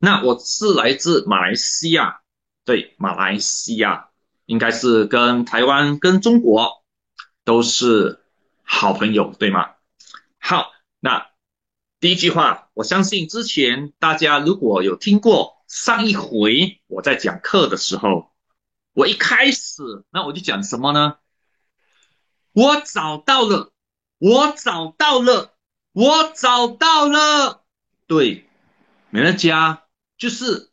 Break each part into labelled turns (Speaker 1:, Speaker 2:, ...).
Speaker 1: 那我是来自马来西亚，对，马来西亚应该是跟台湾、跟中国都是好朋友，对吗？好，那第一句话，我相信之前大家如果有听过上一回我在讲课的时候，我一开始那我就讲什么呢？我找到了，我找到了，我找到了，对，美乐家。就是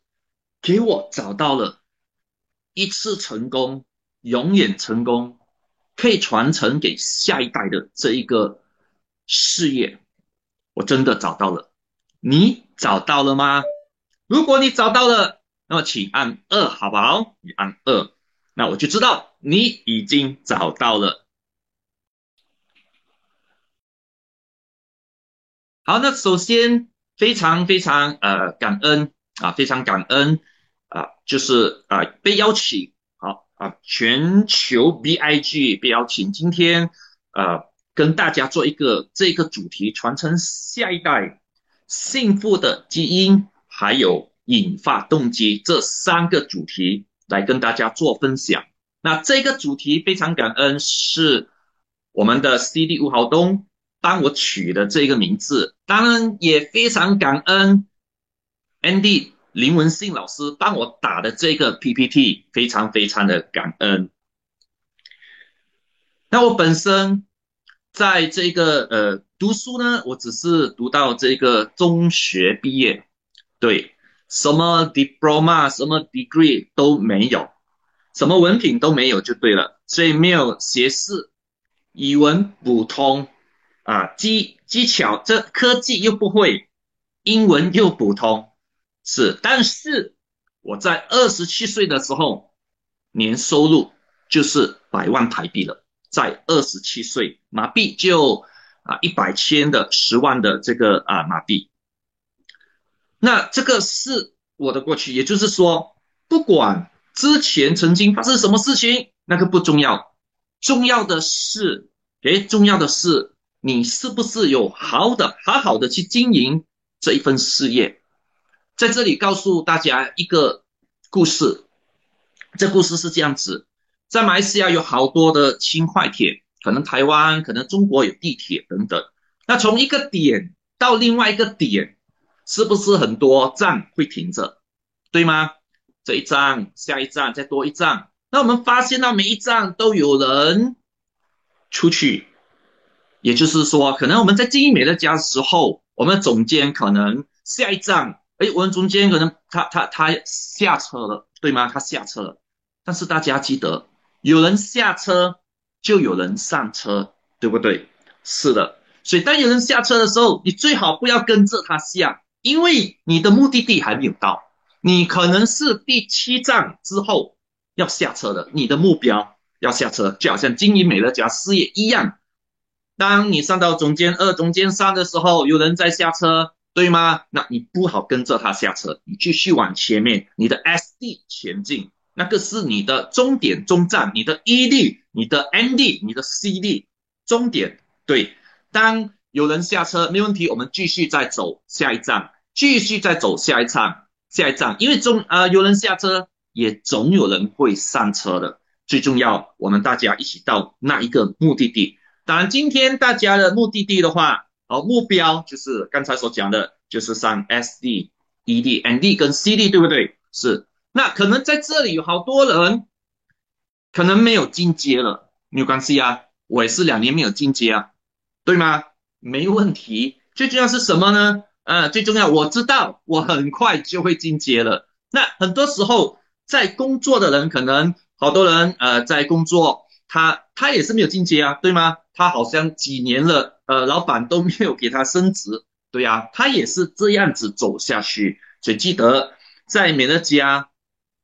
Speaker 1: 给我找到了一次成功，永远成功，可以传承给下一代的这一个事业，我真的找到了。你找到了吗？如果你找到了，那么请按二，好不好？你按二，那我就知道你已经找到了。好，那首先非常非常呃感恩。啊，非常感恩啊，就是啊被邀请，好啊，全球 BIG 被邀请，今天啊跟大家做一个这个主题，传承下一代幸福的基因，还有引发动机这三个主题来跟大家做分享。那这个主题非常感恩是我们的 CD 吴豪东帮我取的这个名字，当然也非常感恩。Andy 林文信老师帮我打的这个 PPT，非常非常的感恩。那我本身在这个呃读书呢，我只是读到这个中学毕业，对，什么 diploma、什么 degree 都没有，什么文凭都没有就对了，所以没有学士，语文普通啊，技技巧这科技又不会，英文又普通。是，但是我在二十七岁的时候，年收入就是百万台币了。在二十七岁，马币就啊一百千的十万的这个啊马币。那这个是我的过去，也就是说，不管之前曾经发生什么事情，那个不重要，重要的是，诶，重要的是你是不是有好的、好好的去经营这一份事业。在这里告诉大家一个故事，这故事是这样子：在马来西亚有好多的轻快铁，可能台湾、可能中国有地铁等等。那从一个点到另外一个点，是不是很多站会停着？对吗？这一站、下一站、再多一站，那我们发现到每一站都有人出去，也就是说，可能我们在经营美乐家的时候，我们总监可能下一站。哎，我们中间可能他他他下车了，对吗？他下车了，但是大家记得，有人下车就有人上车，对不对？是的，所以当有人下车的时候，你最好不要跟着他下，因为你的目的地还没有到，你可能是第七站之后要下车的，你的目标要下车，就好像经营美乐家事业一样，当你上到中间二、中间三的时候，有人在下车。对吗？那你不好跟着他下车，你继续往前面，你的 SD 前进，那个是你的终点、终站，你的 ED、你的 ND、你的 CD 终点。对，当有人下车，没问题，我们继续再走下一站，继续再走下一站，下一站，因为中呃有人下车，也总有人会上车的。最重要，我们大家一起到那一个目的地。当然，今天大家的目的地的话。好，目标就是刚才所讲的，就是上 SD、ED、ND 跟 CD，对不对？是。那可能在这里有好多人，可能没有进阶了，没有关系啊，我也是两年没有进阶啊，对吗？没问题。最重要是什么呢？呃，最重要，我知道我很快就会进阶了。那很多时候在工作的人，可能好多人呃在工作，他他也是没有进阶啊，对吗？他好像几年了。呃，老板都没有给他升职，对呀，他也是这样子走下去。所以记得，在美乐家，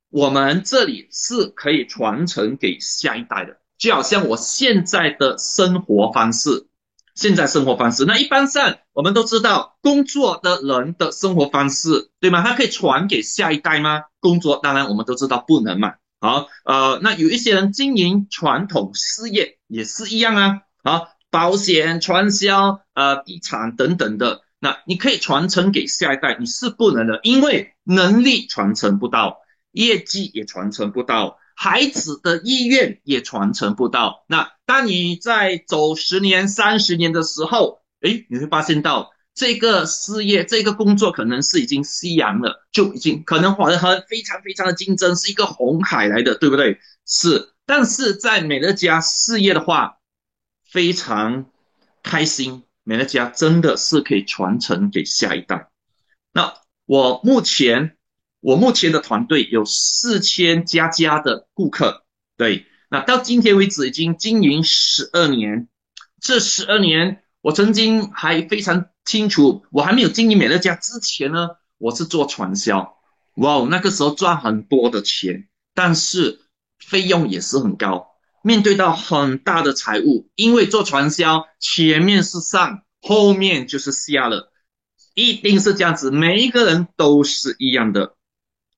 Speaker 1: 我们这里是可以传承给下一代的，就好像我现在的生活方式，现在生活方式。那一般上，我们都知道，工作的人的生活方式，对吗？他可以传给下一代吗？工作当然我们都知道不能嘛。好，呃，那有一些人经营传统事业也是一样啊。好。保险、传销、呃，地产等等的，那你可以传承给下一代，你是不能的，因为能力传承不到，业绩也传承不到，孩子的意愿也传承不到。那当你在走十年、三十年的时候，哎，你会发现到这个事业、这个工作可能是已经夕阳了，就已经可能很很非常非常的竞争，是一个红海来的，对不对？是，但是在美乐家事业的话，非常开心。美乐家真的是可以传承给下一代。那我目前，我目前的团队有四千家家的顾客，对。那到今天为止已经经营十二年，这十二年我曾经还非常清楚，我还没有经营美乐家之前呢，我是做传销，哇，那个时候赚很多的钱，但是费用也是很高。面对到很大的财务，因为做传销，前面是上，后面就是下了，一定是这样子，每一个人都是一样的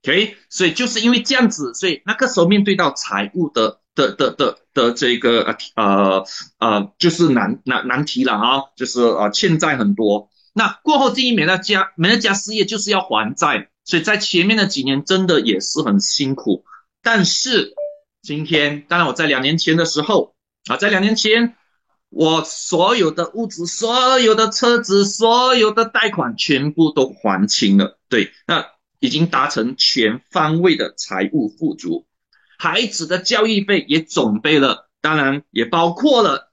Speaker 1: ，OK，所以就是因为这样子，所以那个时候面对到财务的的的的的这个呃呃呃，就是难难难题了啊，就是呃欠债很多。那过后经营美乐家，美乐家事业就是要还债，所以在前面的几年真的也是很辛苦，但是。今天，当然我在两年前的时候啊，在两年前，我所有的物资、所有的车子、所有的贷款全部都还清了。对，那已经达成全方位的财务富足，孩子的教育费也准备了，当然也包括了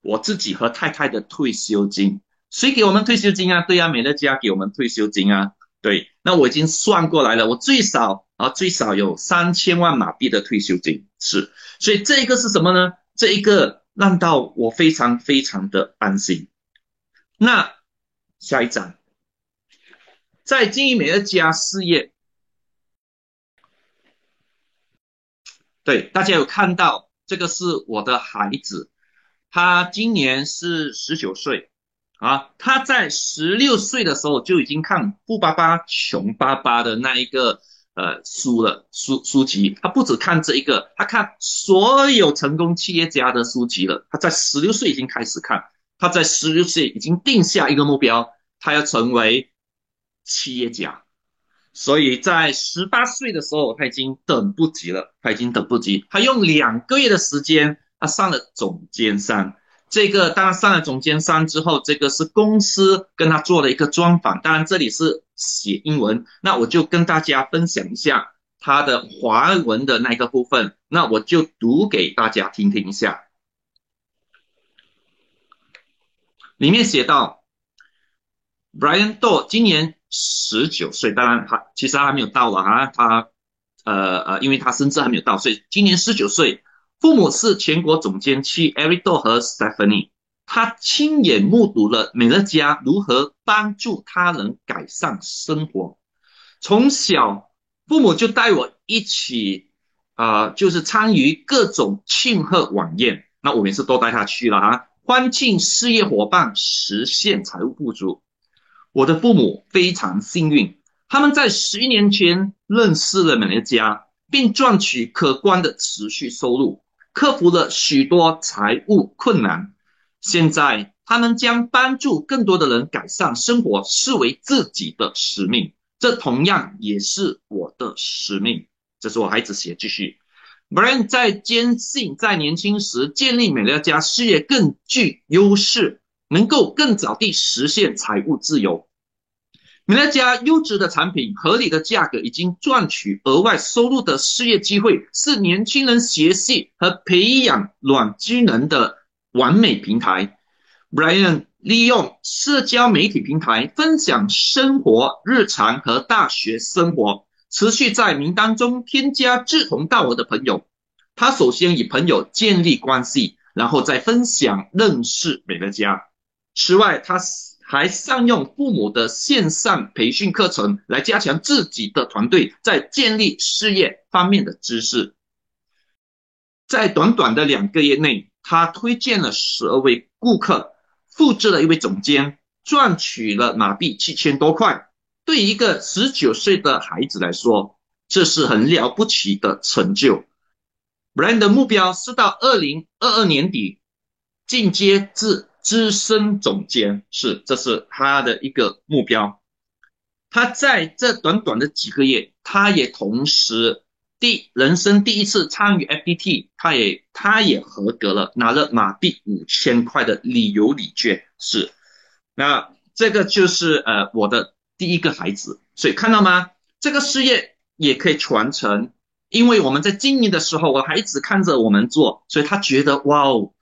Speaker 1: 我自己和太太的退休金。谁给我们退休金啊？对呀，美乐家给我们退休金啊。对，那我已经算过来了，我最少啊最少有三千万马币的退休金，是，所以这一个是什么呢？这一个让到我非常非常的安心。那下一章，在经营美乐家事业，对大家有看到这个是我的孩子，他今年是十九岁。啊，他在十六岁的时候就已经看《富爸爸穷爸爸》的那一个呃书了，书书籍。他不止看这一个，他看所有成功企业家的书籍了。他在十六岁已经开始看，他在十六岁已经定下一个目标，他要成为企业家。所以在十八岁的时候，他已经等不及了，他已经等不及。他用两个月的时间，他上了总监山。这个当然上了总监三之后，这个是公司跟他做了一个专访，当然这里是写英文，那我就跟大家分享一下他的华文的那个部分，那我就读给大家听听一下。里面写到，Brian Do 今年十九岁，当然他其实他还没有到了啊，他呃呃，因为他生日还没有到，所以今年十九岁。父母是全国总监区 Erido 和 Stephanie，他亲眼目睹了美乐家如何帮助他人改善生活。从小，父母就带我一起，啊，就是参与各种庆贺晚宴。那我每次都带他去了啊，欢庆事业伙伴实现财务富足。我的父母非常幸运，他们在十一年前认识了美乐家，并赚取可观的持续收入。克服了许多财务困难，现在他们将帮助更多的人改善生活视为自己的使命，这同样也是我的使命。这是我孩子写，继续。Brian 在坚信，在年轻时建立美乐家事业更具优势，能够更早地实现财务自由。美乐家优质的产品、合理的价格，已经赚取额外收入的事业机会，是年轻人学习和培养软技能的完美平台。Brian 利用社交媒体平台分享生活日常和大学生活，持续在名单中添加志同道合的朋友。他首先与朋友建立关系，然后再分享认识美乐家。此外，他。还善用父母的线上培训课程来加强自己的团队在建立事业方面的知识。在短短的两个月内，他推荐了十二位顾客，复制了一位总监，赚取了马币七千多块。对一个十九岁的孩子来说，这是很了不起的成就。Brand 的目标是到二零二二年底进阶至。资深总监，是这是他的一个目标。他在这短短的几个月，他也同时第人生第一次参与 FPT，他也他也合格了，拿了马币五千块的旅游礼券。是，那这个就是呃我的第一个孩子，所以看到吗？这个事业也可以传承，因为我们在经营的时候，我孩子看着我们做，所以他觉得哇哦，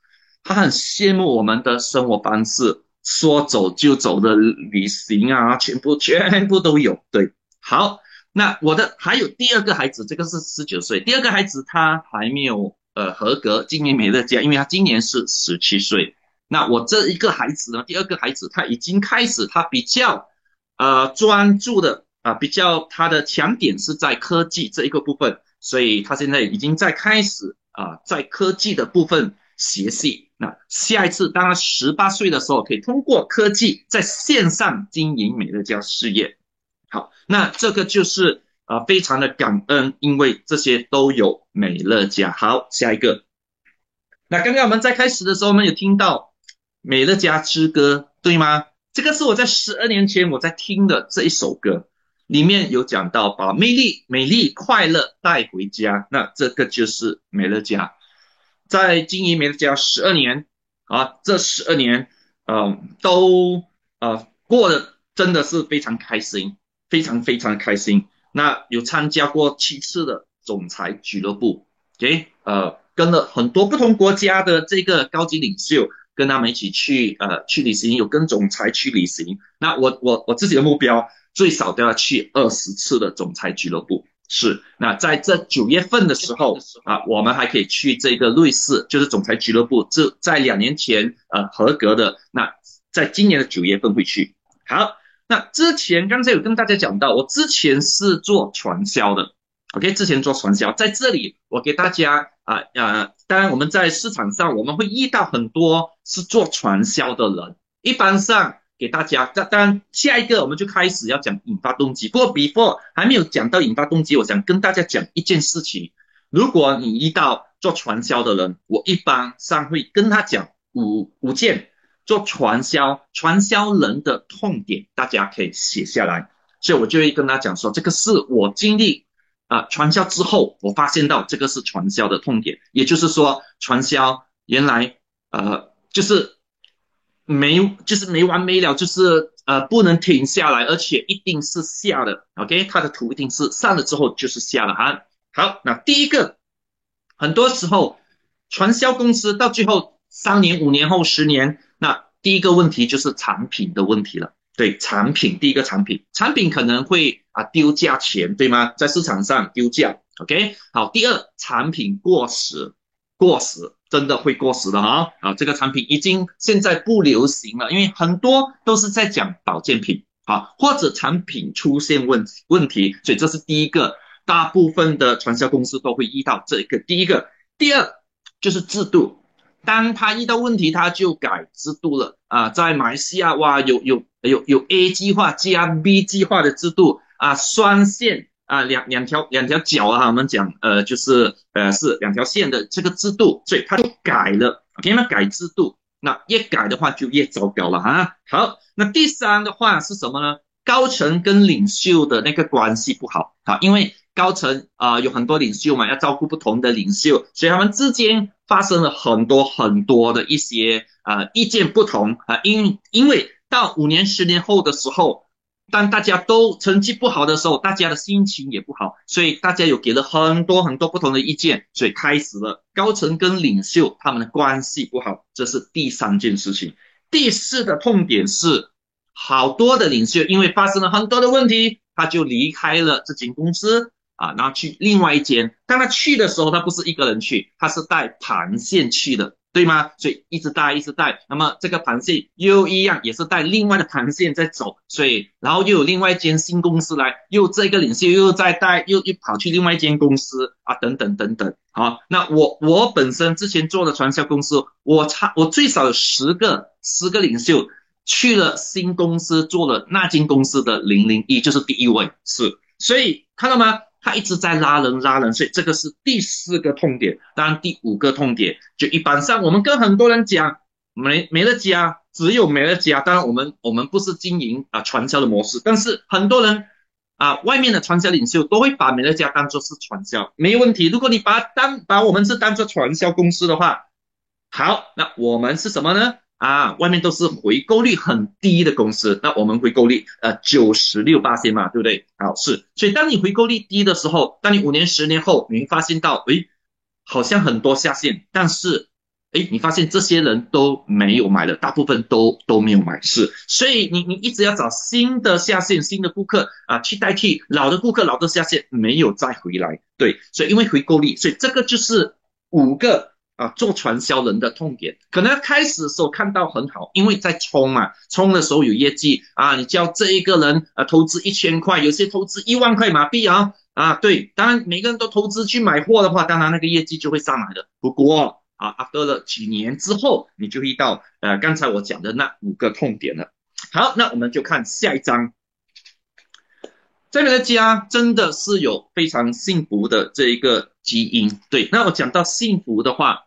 Speaker 1: 他很羡慕我们的生活方式。说走就走的旅行啊，全部全部都有。对，好，那我的还有第二个孩子，这个是十九岁，第二个孩子他还没有呃合格今年美乐家，因为他今年是十七岁。那我这一个孩子呢，第二个孩子他已经开始，他比较呃专注的啊，比较他的强点是在科技这一个部分，所以他现在已经在开始啊，在科技的部分学习。那下一次，当他十八岁的时候，可以通过科技在线上经营美乐家事业。好，那这个就是啊，非常的感恩，因为这些都有美乐家。好，下一个。那刚刚我们在开始的时候，我们有听到美乐家之歌，对吗？这个是我在十二年前我在听的这一首歌，里面有讲到把魅力、美丽、快乐带回家。那这个就是美乐家。在经营美乐家十二年啊，这十二年，嗯，都呃过得真的是非常开心，非常非常开心。那有参加过七次的总裁俱乐部，OK，呃，跟了很多不同国家的这个高级领袖，跟他们一起去呃去旅行，有跟总裁去旅行。那我我我自己的目标，最少都要去二十次的总裁俱乐部。是，那在这九月份的时候啊，我们还可以去这个瑞士，就是总裁俱乐部。这在两年前呃合格的，那在今年的九月份会去。好，那之前刚才有跟大家讲到，我之前是做传销的，OK，之前做传销，在这里我给大家啊啊，当然我们在市场上我们会遇到很多是做传销的人，一般上。给大家，当然下一个我们就开始要讲引发动机。不过 before 还没有讲到引发动机，我想跟大家讲一件事情。如果你遇到做传销的人，我一般上会跟他讲五五件做传销传销人的痛点，大家可以写下来。所以我就会跟他讲说，这个是我经历啊传销之后，我发现到这个是传销的痛点，也就是说传销原来呃就是。没，就是没完没了，就是呃不能停下来，而且一定是下的，OK，它的图一定是上了之后就是下了啊。好，那第一个，很多时候传销公司到最后三年、五年后、十年，那第一个问题就是产品的问题了。对，产品第一个产品，产品可能会啊丢价钱，对吗？在市场上丢价，OK。好，第二，产品过时，过时。真的会过时的哈啊！这个产品已经现在不流行了，因为很多都是在讲保健品啊，或者产品出现问问题，所以这是第一个，大部分的传销公司都会遇到这一个。第一个，第二就是制度，当他遇到问题，他就改制度了啊。在马来西亚哇，有有有有 A 计划加 B 计划的制度啊，双线。啊，两两条两条脚啊，我们讲，呃，就是呃是两条线的这个制度，所以他就改了，OK 吗？改制度，那越改的话就越糟糕了哈。好，那第三的话是什么呢？高层跟领袖的那个关系不好啊，因为高层啊有很多领袖嘛，要照顾不同的领袖，所以他们之间发生了很多很多的一些啊意见不同啊，因因为到五年十年后的时候。当大家都成绩不好的时候，大家的心情也不好，所以大家有给了很多很多不同的意见，所以开始了高层跟领袖他们的关系不好，这是第三件事情。第四的痛点是，好多的领袖因为发生了很多的问题，他就离开了这间公司啊，然后去另外一间。当他去的时候，他不是一个人去，他是带盘线去的。对吗？所以一直带，一直带。那么这个盘线又一样，也是带另外的盘线在走。所以，然后又有另外一间新公司来，又这个领袖又在带，又又跑去另外一间公司啊，等等等等。好，那我我本身之前做的传销公司，我差我最少有十个十个领袖去了新公司做了那间公司的零零一，就是第一位是。所以看到吗？他一直在拉人拉人，所以这个是第四个痛点。当然，第五个痛点就一般上，我们跟很多人讲美美乐家只有美乐家，当然我们我们不是经营啊传销的模式，但是很多人啊外面的传销领袖都会把美乐家当做是传销，没问题。如果你把当把我们是当做传销公司的话，好，那我们是什么呢？啊，外面都是回购率很低的公司，那我们回购率呃九十六八千嘛，对不对？好，是，所以当你回购率低的时候，当你五年十年后，你会发现到，诶，好像很多下线，但是，诶，你发现这些人都没有买了，大部分都都没有买，是，所以你你一直要找新的下线、新的顾客啊，去代替老的顾客、老的下线没有再回来，对，所以因为回购率，所以这个就是五个。啊，做传销人的痛点，可能开始的时候看到很好，因为在冲嘛，冲的时候有业绩啊。你叫这一个人啊投资一千块，有些投资一万块马币啊啊，对，当然每个人都投资去买货的话，当然那个业绩就会上来的。不过啊，after 了几年之后，你就遇到呃刚才我讲的那五个痛点了。好，那我们就看下一章。这个家真的是有非常幸福的这一个基因。对，那我讲到幸福的话。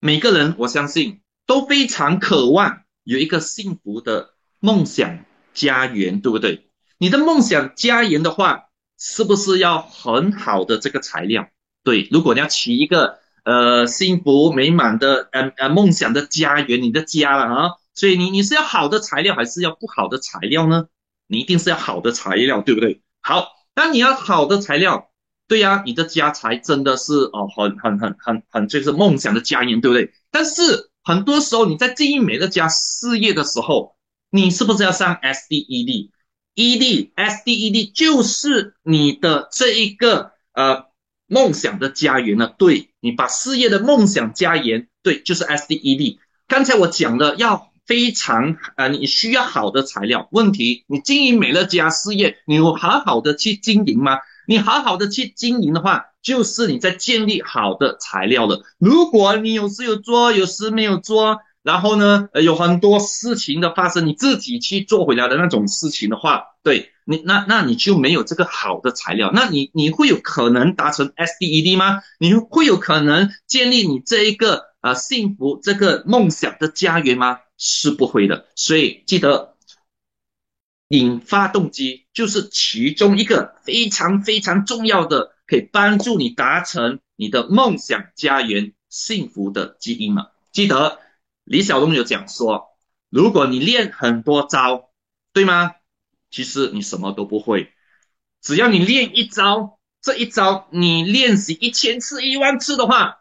Speaker 1: 每个人，我相信都非常渴望有一个幸福的梦想家园，对不对？你的梦想家园的话，是不是要很好的这个材料？对，如果你要起一个呃幸福美满的呃呃梦想的家园，你的家了啊，所以你你是要好的材料，还是要不好的材料呢？你一定是要好的材料，对不对？好，那你要好的材料。对呀，你的家才真的是哦，很很很很很就是梦想的家园，对不对？但是很多时候你在经营美乐家事业的时候，你是不是要上 S D E D？E D S D E D 就是你的这一个呃梦想的家园呢？对你把事业的梦想家园，对，就是 S D E D。刚才我讲了，要非常呃，你需要好的材料。问题，你经营美乐家事业，你有好好的去经营吗？你好好的去经营的话，就是你在建立好的材料了。如果你有时有做，有时没有做，然后呢，呃，有很多事情的发生，你自己去做回来的那种事情的话，对你，那那你就没有这个好的材料，那你你会有可能达成 S D E D 吗？你会有可能建立你这一个呃幸福这个梦想的家园吗？是不会的。所以记得。引发动机就是其中一个非常非常重要的，可以帮助你达成你的梦想家园幸福的基因了。记得李小龙有讲说，如果你练很多招，对吗？其实你什么都不会，只要你练一招，这一招你练习一千次、一万次的话，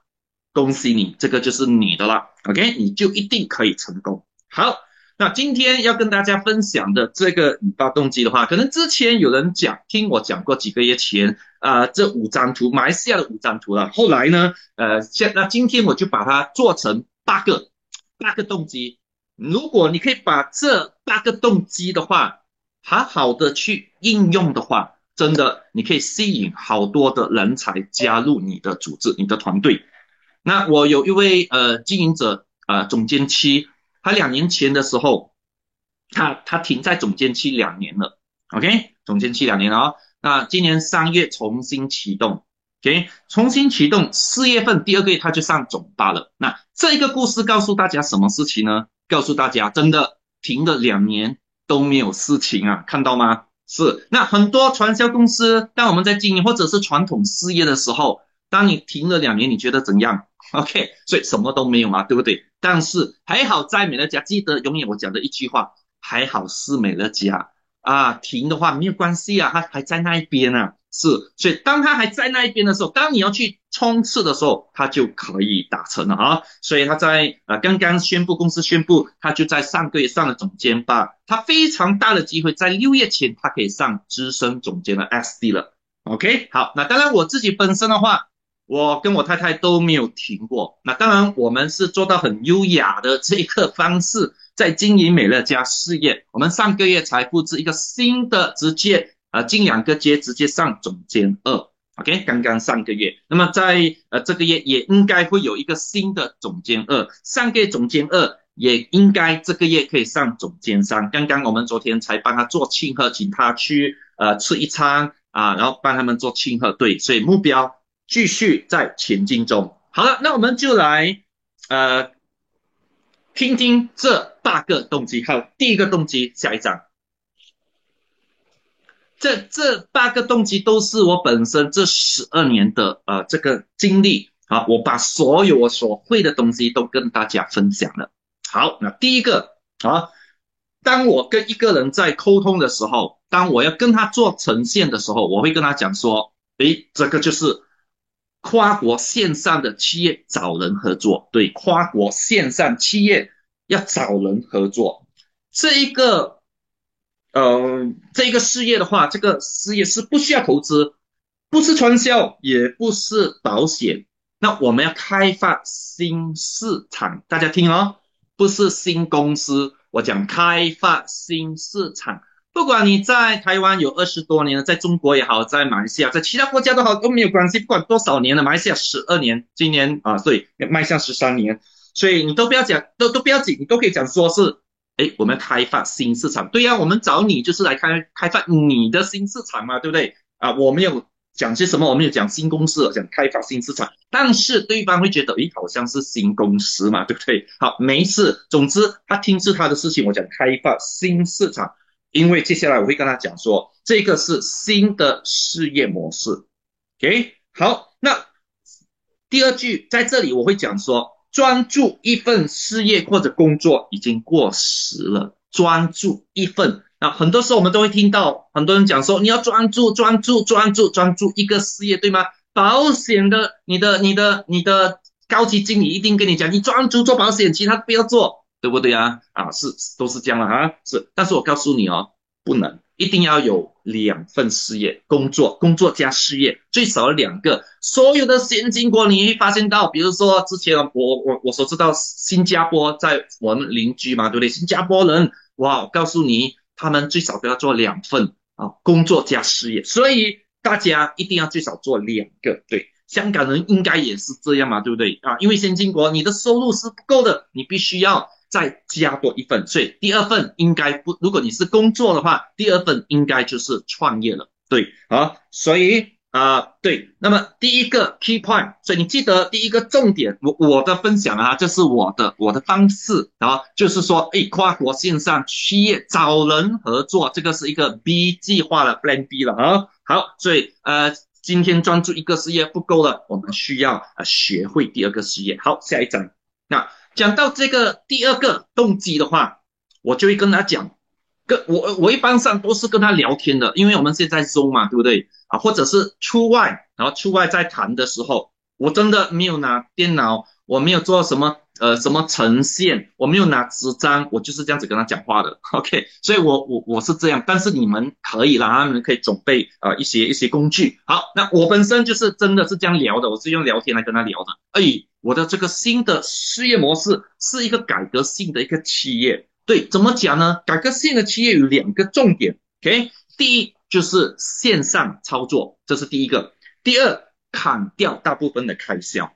Speaker 1: 恭喜你，这个就是你的了。OK，你就一定可以成功。好。那今天要跟大家分享的这个引发动机的话，可能之前有人讲听我讲过几个月前啊，这五张图马来西亚的五张图了。后来呢，呃，现那今天我就把它做成八个八个动机。如果你可以把这八个动机的话，好好的去应用的话，真的你可以吸引好多的人才加入你的组织、你的团队。那我有一位呃经营者呃总监期。他两年前的时候，他他停在总监期两年了，OK，总监期两年了哦。那今年三月重新启动，OK，重新启动，四月份第二个月他就上总八了。那这个故事告诉大家什么事情呢？告诉大家，真的停了两年都没有事情啊，看到吗？是，那很多传销公司，当我们在经营或者是传统事业的时候，当你停了两年，你觉得怎样？OK，所以什么都没有嘛，对不对？但是还好在美乐家，记得永远我讲的一句话，还好是美乐家啊。停的话没有关系啊，他还在那一边啊。是，所以当他还在那一边的时候，当你要去冲刺的时候，他就可以达成了啊。所以他在呃刚刚宣布，公司宣布他就在上个月上了总监吧，他非常大的机会在六月前他可以上资深总监的 SD 了。OK，好，那当然我自己本身的话。我跟我太太都没有停过。那当然，我们是做到很优雅的这个方式，在经营美乐家事业。我们上个月才布置一个新的，直接呃近两个阶直接上总监二。OK，刚刚上个月。那么在呃这个月也应该会有一个新的总监二。上个月总监二也应该这个月可以上总监三。刚刚我们昨天才帮他做庆贺，请他去呃吃一餐啊，然后帮他们做庆贺。对，所以目标。继续在前进中。好了，那我们就来呃听听这八个动机。好，第一个动机，下一章。这这八个动机都是我本身这十二年的呃这个经历啊，我把所有我所会的东西都跟大家分享了。好，那第一个啊，当我跟一个人在沟通的时候，当我要跟他做呈现的时候，我会跟他讲说，诶，这个就是跨国线上的企业找人合作，对，跨国线上企业要找人合作，这一个。呃，这个事业的话，这个事业是不需要投资，不是传销，也不是保险。那我们要开发新市场，大家听哦，不是新公司，我讲开发新市场。不管你在台湾有二十多年了，在中国也好，在马来西亚，在其他国家都好，都没有关系。不管多少年了，马来西亚十二年，今年啊，所以迈向十三年，所以你都不要讲，都都不要紧，你都可以讲说是。哎，我们开发新市场，对呀，我们找你就是来开开发你的新市场嘛，对不对？啊，我们有讲些什么？我们有讲新公司，讲开发新市场，但是对方会觉得，诶，好像是新公司嘛，对不对？好，没事，总之他听是他的事情，我讲开发新市场，因为接下来我会跟他讲说，这个是新的事业模式。OK，好，那第二句在这里我会讲说。专注一份事业或者工作已经过时了。专注一份，那很多时候我们都会听到很多人讲说，你要专注、专注、专注、专注一个事业，对吗？保险的，你的、你的、你的高级经理一定跟你讲，你专注做保险，其他不要做，对不对啊？啊，是，都是这样了啊，是。但是我告诉你哦，不能。一定要有两份事业，工作，工作加事业，最少两个。所有的先进国，你会发现到，比如说之前我我我所知道，新加坡在我们邻居嘛，对不对？新加坡人，哇，告诉你，他们最少都要做两份啊，工作加事业。所以大家一定要最少做两个。对，香港人应该也是这样嘛，对不对啊？因为先进国，你的收入是不够的，你必须要。再加多一份，所以第二份应该不，如果你是工作的话，第二份应该就是创业了。对，好，所以啊，对，那么第一个 key point，所以你记得第一个重点，我我的分享啊，这是我的我的方式啊，就是说，哎，跨国线上企业找人合作，这个是一个 B 计划的 Plan B 了啊。好，所以呃，今天专注一个事业不够了，我们需要啊学会第二个事业。好，下一章，那。讲到这个第二个动机的话，我就会跟他讲，跟我我一般上都是跟他聊天的，因为我们现在 Zoom 嘛，对不对啊？或者是出外，然后出外在谈的时候，我真的没有拿电脑，我没有做什么呃什么呈现，我没有拿纸张，我就是这样子跟他讲话的。OK，所以我我我是这样，但是你们可以啦，你们可以准备啊一些一些工具。好，那我本身就是真的是这样聊的，我是用聊天来跟他聊的。哎。我的这个新的事业模式是一个改革性的一个企业，对，怎么讲呢？改革性的企业有两个重点，OK，第一就是线上操作，这是第一个；第二，砍掉大部分的开销，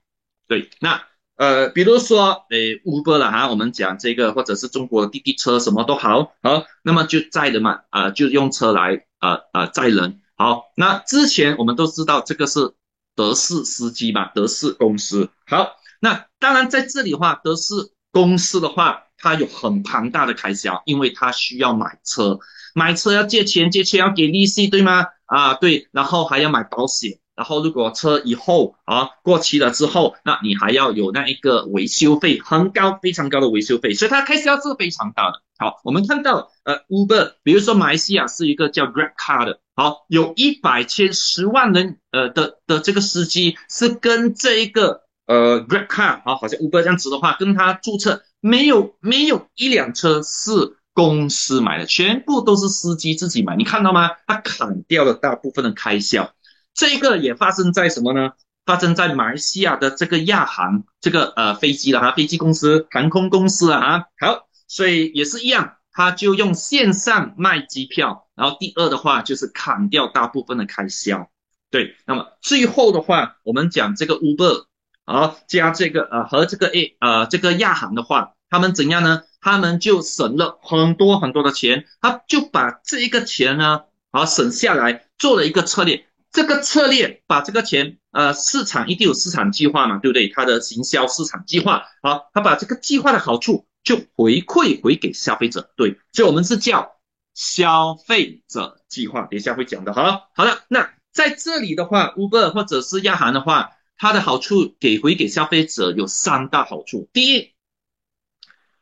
Speaker 1: 对，那呃，比如说，诶，Uber 了哈，我们讲这个，或者是中国的滴滴车，什么都好，好，那么就载的嘛，啊，就用车来，啊啊载人，好，那之前我们都知道这个是。德士司机嘛，德士公司好。那当然在这里的话，德士公司的话，它有很庞大的开销，因为它需要买车，买车要借钱，借钱要给利息，对吗？啊，对，然后还要买保险。然后，如果车以后啊过期了之后，那你还要有那一个维修费，很高，非常高的维修费，所以它开销是非常大的。好，我们看到呃，Uber，比如说马来西亚是一个叫 Grab Car 的，好，有一百千十万人呃的的这个司机是跟这一个呃 Grab Car，好，好像 Uber 这样子的话，跟他注册没有没有一辆车是公司买的，全部都是司机自己买，你看到吗？他砍掉了大部分的开销。这个也发生在什么呢？发生在马来西亚的这个亚航这个呃飞机了哈，飞机公司、航空公司啊。好，所以也是一样，他就用线上卖机票，然后第二的话就是砍掉大部分的开销。对，那么最后的话，我们讲这个 Uber 啊加这个呃和这个 A 呃这个亚航的话，他们怎样呢？他们就省了很多很多的钱，他就把这一个钱呢啊省下来，做了一个策略。这个策略把这个钱，呃，市场一定有市场计划嘛，对不对？它的行销市场计划，好，他把这个计划的好处就回馈回给消费者。对，所以我们是叫消费者计划，等一下会讲的。好了，好了，那在这里的话，Uber 或者是亚航的话，它的好处给回给消费者有三大好处。第一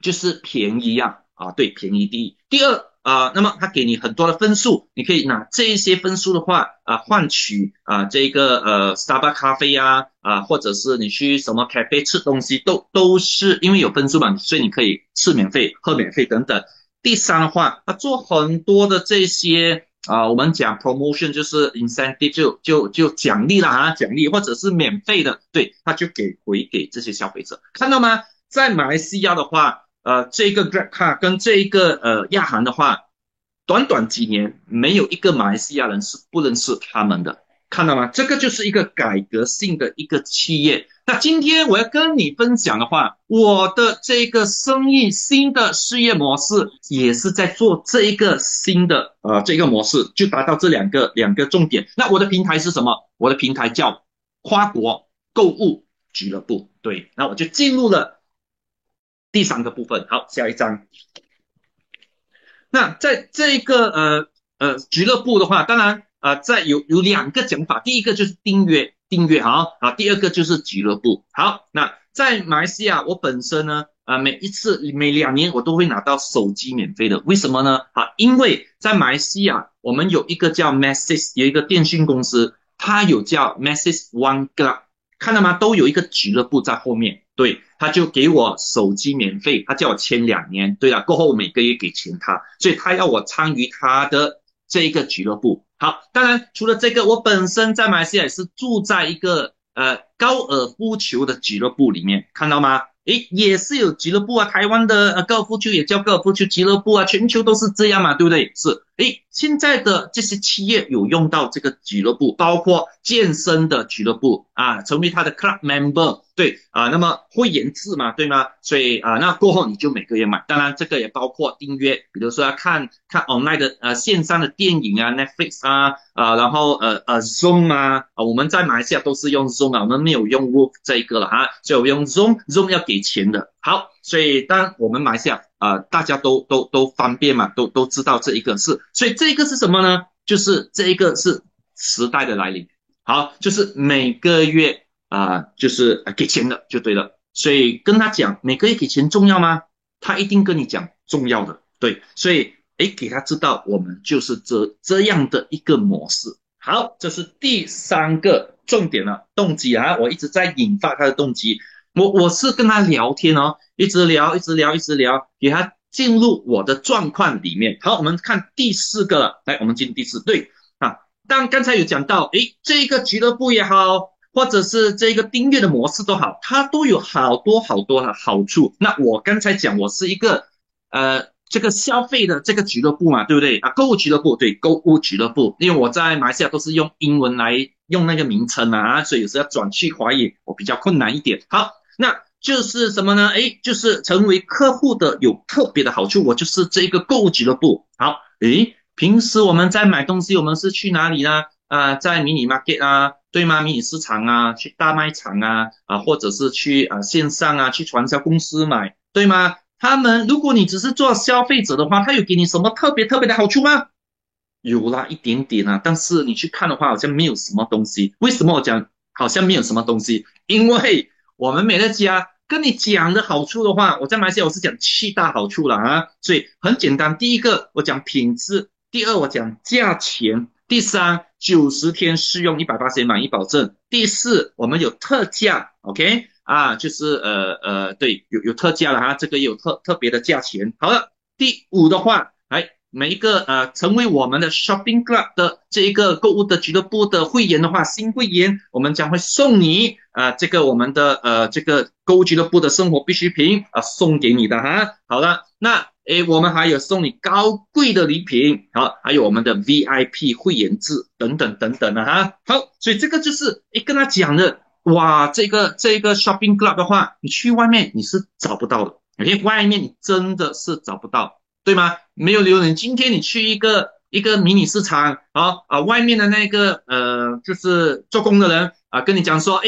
Speaker 1: 就是便宜呀，啊，对，便宜第一。第二。啊，那么他给你很多的分数，你可以拿这一些分数的话啊，换取啊这个呃 Starbucks 咖啡呀啊，或者是你去什么 cafe 吃东西，都都是因为有分数嘛，所以你可以吃免费、喝免费等等。第三的话，他做很多的这些啊，我们讲 promotion 就是 incentive 就就就奖励了啊，奖励或者是免费的，对，他就给回给这些消费者，看到吗？在马来西亚的话。呃，这个 Grab 卡跟这一个呃亚航的话，短短几年，没有一个马来西亚人是不认识他们的，看到吗？这个就是一个改革性的一个企业。那今天我要跟你分享的话，我的这个生意新的事业模式也是在做这一个新的呃这个模式，就达到这两个两个重点。那我的平台是什么？我的平台叫跨国购物俱乐部。对，那我就进入了。第三个部分，好，下一章。那在这一个呃呃俱乐部的话，当然啊，在有有两个讲法，第一个就是订阅订阅好啊，第二个就是俱乐部。好，那在马来西亚，我本身呢啊，每一次每两年我都会拿到手机免费的，为什么呢？啊，因为在马来西亚，我们有一个叫 Message，有一个电信公司，它有叫 Message One Club，看到吗？都有一个俱乐部在后面。对，他就给我手机免费，他叫我签两年。对了，过后每个月给钱他，所以他要我参与他的这一个俱乐部。好，当然除了这个，我本身在马来西亚是住在一个呃高尔夫球的俱乐部里面，看到吗？诶，也是有俱乐部啊，台湾的高尔夫球也叫高尔夫球俱乐部啊，全球都是这样嘛，对不对？是，诶，现在的这些企业有用到这个俱乐部，包括健身的俱乐部啊，成为他的 club member，对啊，那么会员制嘛，对吗？所以啊，那过后你就每个月买，当然这个也包括订阅，比如说要看看 online 的呃线上的电影啊，Netflix 啊，啊，然后呃呃 Zoom 啊，啊，我们在马来西亚都是用 Zoom 啊，我们没有用 Work 这一个了哈，所以我用 Zoom，Zoom 要给。给钱的好，所以当我们买下啊，大家都都都方便嘛，都都知道这一个是，所以这个是什么呢？就是这一个是时代的来临，好，就是每个月啊，就是给钱的就对了。所以跟他讲每个月给钱重要吗？他一定跟你讲重要的，对，所以诶，给他知道我们就是这这样的一个模式。好，这是第三个重点了，动机啊，我一直在引发他的动机。我我是跟他聊天哦，一直聊，一直聊，一直聊，给他进入我的状况里面。好，我们看第四个了，来，我们进第四对啊。当刚才有讲到，诶，这个俱乐部也好，或者是这个订阅的模式都好，它都有好多好多的好处。那我刚才讲，我是一个呃这个消费的这个俱乐部嘛，对不对啊？购物俱乐部，对，购物俱乐部，因为我在马来西亚都是用英文来用那个名称啊，所以有时要转去华语，我比较困难一点。好。那就是什么呢？哎，就是成为客户的有特别的好处。我就是这个购物俱乐部。好，哎，平时我们在买东西，我们是去哪里呢？啊，在迷你 market 啊，对吗？迷你市场啊，去大卖场啊，啊，或者是去啊线上啊，去传销公司买，对吗？他们，如果你只是做消费者的话，他有给你什么特别特别的好处吗？有啦，一点点啊，但是你去看的话，好像没有什么东西。为什么我讲好像没有什么东西？因为。我们美乐家跟你讲的好处的话，我在马来西亚我是讲七大好处了啊，所以很简单。第一个我讲品质，第二我讲价钱，第三九十天试用一百八十元满意保证，第四我们有特价，OK 啊，就是呃呃对，有有特价了哈，这个有特特别的价钱。好了，第五的话。每一个呃，成为我们的 Shopping Club 的这一个购物的俱乐部的会员的话，新会员我们将会送你啊，这个我们的呃这个购物俱乐部的生活必需品啊，送给你的哈。好了，那诶，我们还有送你高贵的礼品，好，还有我们的 VIP 会员制等等等等的哈。好，所以这个就是诶跟他讲的，哇，这个这个 Shopping Club 的话，你去外面你是找不到的，因为外面你真的是找不到。对吗？没有留人。今天你去一个一个迷你市场，啊啊，外面的那个呃，就是做工的人啊，跟你讲说，哎，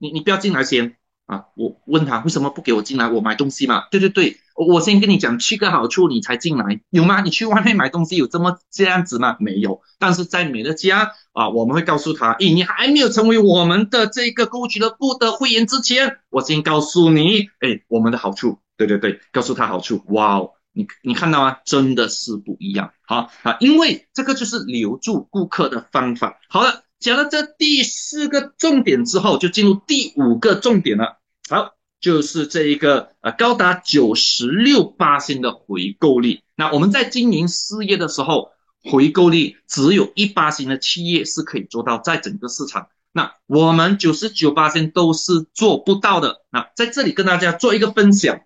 Speaker 1: 你你不要进来先啊。我问他为什么不给我进来？我买东西嘛。对对对，我先跟你讲七个好处，你才进来，有吗？你去外面买东西有这么这样子吗？没有。但是在美乐家啊，我们会告诉他，诶，你还没有成为我们的这个购物俱乐部的会员之前，我先告诉你，诶，我们的好处，对对对，告诉他好处，哇哦，你你看到吗？真的是不一样，好啊，因为这个就是留住顾客的方法。好了，讲了这第四个重点之后，就进入第五个重点了。好。就是这一个呃高达九十六八星的回购率。那我们在经营事业的时候，回购率只有一八星的企业是可以做到，在整个市场，那我们九十九八星都是做不到的。那在这里跟大家做一个分享，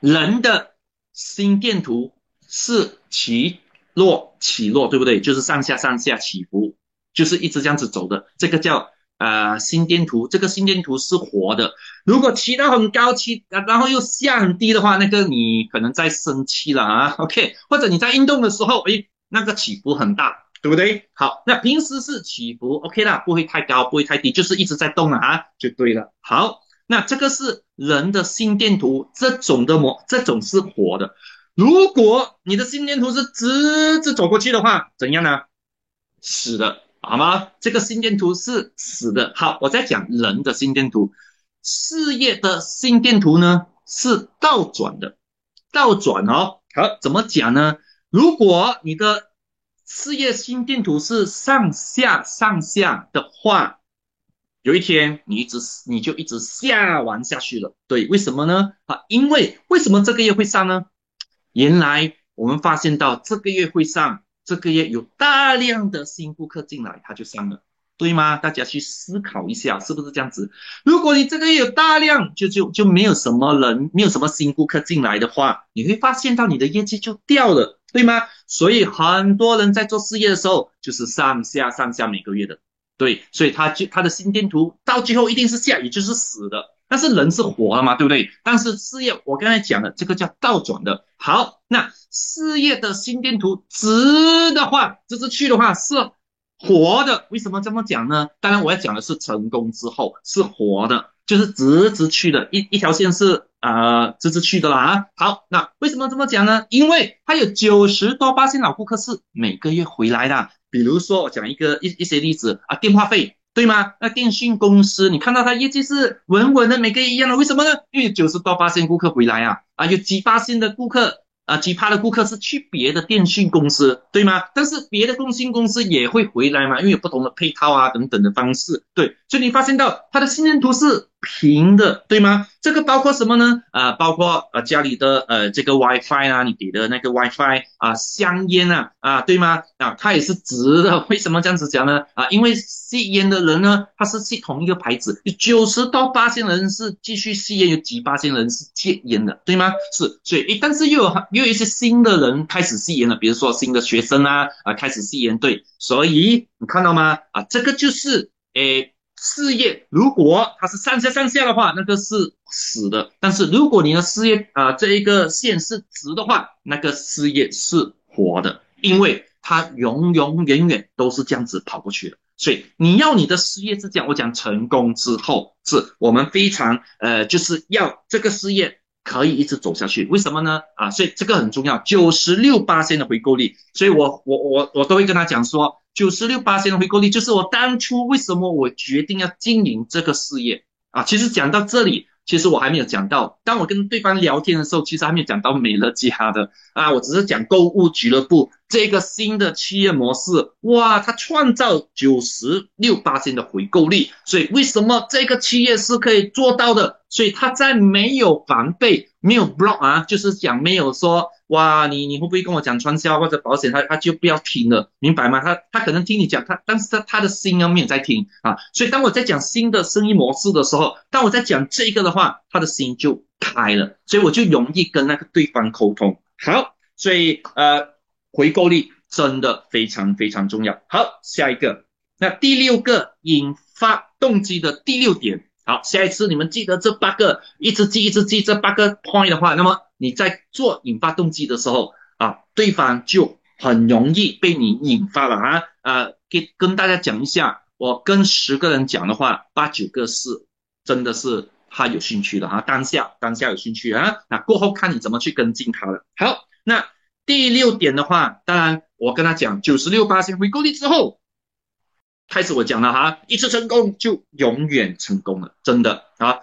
Speaker 1: 人的心电图是起落起落，对不对？就是上下上下起伏，就是一直这样子走的，这个叫。呃，心电图这个心电图是活的。如果起到很高，起然后又下很低的话，那个你可能在生气了啊。OK，或者你在运动的时候，诶，那个起伏很大，对不对？好，那平时是起伏 OK 啦，不会太高，不会太低，就是一直在动啊，就对了。好，那这个是人的心电图，这种的模，这种是活的。如果你的心电图是直直走过去的话，怎样呢？死的。好吗？这个心电图是死的。好，我在讲人的心电图，事业的心电图呢是倒转的，倒转哦。好，怎么讲呢？如果你的事业心电图是上下上下的话，有一天你一直你就一直下完下去了。对，为什么呢？啊，因为为什么这个月会上呢？原来我们发现到这个月会上。这个月有大量的新顾客进来，他就上了，对吗？大家去思考一下，是不是这样子？如果你这个月有大量，就就就没有什么人，没有什么新顾客进来的话，你会发现到你的业绩就掉了，对吗？所以很多人在做事业的时候，就是上下上下每个月的，对，所以他就他的心电图到最后一定是下，也就是死的。但是人是活的嘛，对不对？但是事业，我刚才讲的这个叫倒转的。好，那事业的心电图直的话，直直去的话是活的。为什么这么讲呢？当然我要讲的是成功之后是活的，就是直直去的一一条线是呃直直去的啦啊。好，那为什么这么讲呢？因为它有九十多八千老顾客是每个月回来的。比如说我讲一个一一些例子啊，电话费。对吗？那电信公司，你看到它业绩是稳稳的，每个月一样的，为什么呢？因为九十多八线顾客回来啊，啊，有几八新的顾客。啊，奇葩的顾客是去别的电信公司，对吗？但是别的电信公司也会回来嘛，因为有不同的配套啊等等的方式，对。所以你发现到它的信任度是平的，对吗？这个包括什么呢？啊，包括呃家里的呃这个 WiFi 啊，你给的那个 WiFi 啊，香烟啊，啊对吗？啊，它也是直的。为什么这样子讲呢？啊，因为吸烟的人呢，他是吸同一个牌子，有九十到八千人是继续吸烟，有几八千人是戒烟的，对吗？是，所以，但是又有又。又有一些新的人开始吸烟了，比如说新的学生啊啊开始吸烟，对，所以你看到吗？啊，这个就是诶事业，如果它是上下上下的话，那个是死的；但是如果你的事业啊这一个线是直的话，那个事业是活的，因为它永永远远都是这样子跑过去的。所以你要你的事业是这样，我讲成功之后是我们非常呃就是要这个事业。可以一直走下去，为什么呢？啊，所以这个很重要，九十六八线的回购率，所以我我我我都会跟他讲说，九十六八线的回购率就是我当初为什么我决定要经营这个事业啊。其实讲到这里，其实我还没有讲到，当我跟对方聊天的时候，其实还没有讲到美乐家的啊，我只是讲购物俱乐部。这个新的企业模式，哇，它创造九十六八千的回购率，所以为什么这个企业是可以做到的？所以它在没有防备、没有 block 啊，就是讲没有说，哇，你你会不会跟我讲传销或者保险，他他就不要听了，明白吗？他他可能听你讲，他但是他他的心要没有在听啊，所以当我在讲新的生意模式的时候，当我在讲这个的话，他的心就开了，所以我就容易跟那个对方沟通。好，所以呃。回购率真的非常非常重要。好，下一个，那第六个引发动机的第六点。好，下一次你们记得这八个，一直记一直记这八个 point 的话，那么你在做引发动机的时候啊，对方就很容易被你引发了啊。呃，给跟大家讲一下，我跟十个人讲的话，八九个是真的是他有兴趣的啊，当下当下有兴趣啊，那过后看你怎么去跟进他了。好，那第六点的话，当然我跟他讲九十六八先回购率之后，开始我讲了哈，一次成功就永远成功了，真的啊。